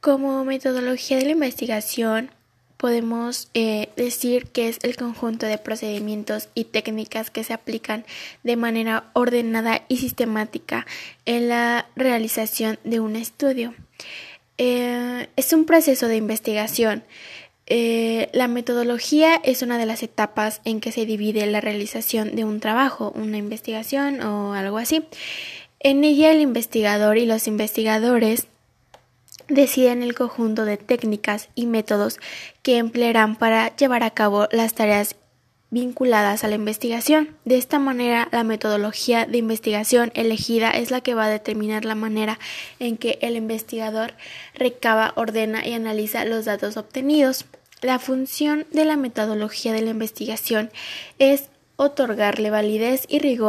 Como metodología de la investigación, podemos eh, decir que es el conjunto de procedimientos y técnicas que se aplican de manera ordenada y sistemática en la realización de un estudio. Eh, es un proceso de investigación. Eh, la metodología es una de las etapas en que se divide la realización de un trabajo, una investigación o algo así. En ella el investigador y los investigadores deciden el conjunto de técnicas y métodos que emplearán para llevar a cabo las tareas vinculadas a la investigación. De esta manera, la metodología de investigación elegida es la que va a determinar la manera en que el investigador recaba, ordena y analiza los datos obtenidos. La función de la metodología de la investigación es otorgarle validez y rigor